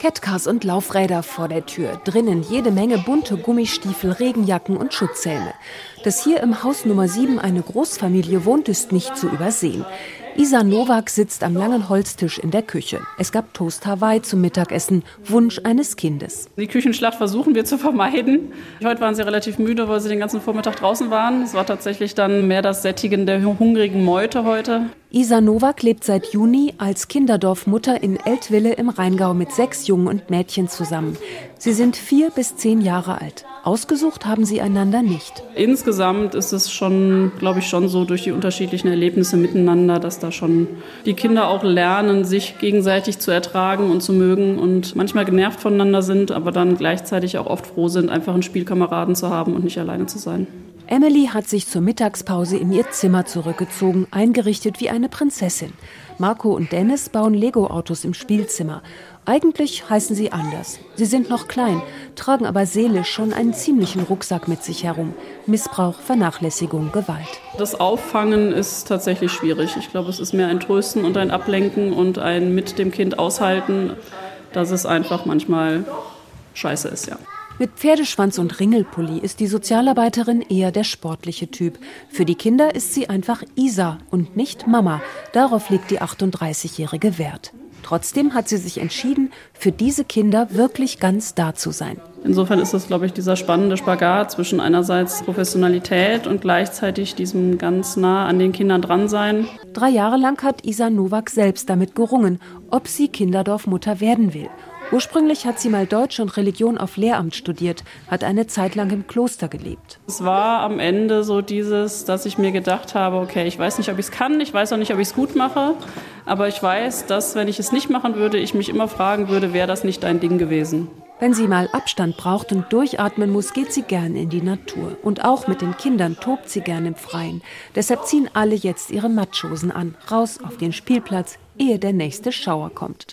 Catcars und Laufräder vor der Tür, drinnen jede Menge bunte Gummistiefel, Regenjacken und Schutzhelme. Dass hier im Haus Nummer 7 eine Großfamilie wohnt, ist nicht zu übersehen. Isa Nowak sitzt am langen Holztisch in der Küche. Es gab Toast Hawaii zum Mittagessen, Wunsch eines Kindes. Die Küchenschlacht versuchen wir zu vermeiden. Heute waren sie relativ müde, weil sie den ganzen Vormittag draußen waren. Es war tatsächlich dann mehr das Sättigen der hungrigen Meute heute. Isa Nowak lebt seit Juni als Kinderdorfmutter in Eltville im Rheingau mit sechs Jungen und Mädchen zusammen. Sie sind vier bis zehn Jahre alt. Ausgesucht haben sie einander nicht. Insgesamt ist es schon, glaube ich, schon so durch die unterschiedlichen Erlebnisse miteinander, dass da schon die Kinder auch lernen, sich gegenseitig zu ertragen und zu mögen und manchmal genervt voneinander sind, aber dann gleichzeitig auch oft froh sind, einfach einen Spielkameraden zu haben und nicht alleine zu sein. Emily hat sich zur Mittagspause in ihr Zimmer zurückgezogen, eingerichtet wie eine Prinzessin. Marco und Dennis bauen Lego-Autos im Spielzimmer. Eigentlich heißen sie anders. Sie sind noch klein, tragen aber seelisch schon einen ziemlichen Rucksack mit sich herum. Missbrauch, Vernachlässigung, Gewalt. Das Auffangen ist tatsächlich schwierig. Ich glaube, es ist mehr ein Trösten und ein Ablenken und ein mit dem Kind aushalten, dass es einfach manchmal scheiße ist, ja. Mit Pferdeschwanz und Ringelpulli ist die Sozialarbeiterin eher der sportliche Typ. Für die Kinder ist sie einfach Isa und nicht Mama. Darauf legt die 38-jährige Wert. Trotzdem hat sie sich entschieden, für diese Kinder wirklich ganz da zu sein. Insofern ist das, glaube ich, dieser spannende Spagat zwischen einerseits Professionalität und gleichzeitig diesem ganz nah an den Kindern dran sein. Drei Jahre lang hat Isa Nowak selbst damit gerungen, ob sie Kinderdorfmutter werden will. Ursprünglich hat sie mal Deutsch und Religion auf Lehramt studiert, hat eine Zeit lang im Kloster gelebt. Es war am Ende so dieses, dass ich mir gedacht habe, okay, ich weiß nicht, ob ich es kann, ich weiß auch nicht, ob ich es gut mache, aber ich weiß, dass wenn ich es nicht machen würde, ich mich immer fragen würde, wäre das nicht dein Ding gewesen. Wenn sie mal Abstand braucht und durchatmen muss, geht sie gern in die Natur. Und auch mit den Kindern tobt sie gern im Freien. Deshalb ziehen alle jetzt ihre Matschosen an, raus auf den Spielplatz, ehe der nächste Schauer kommt.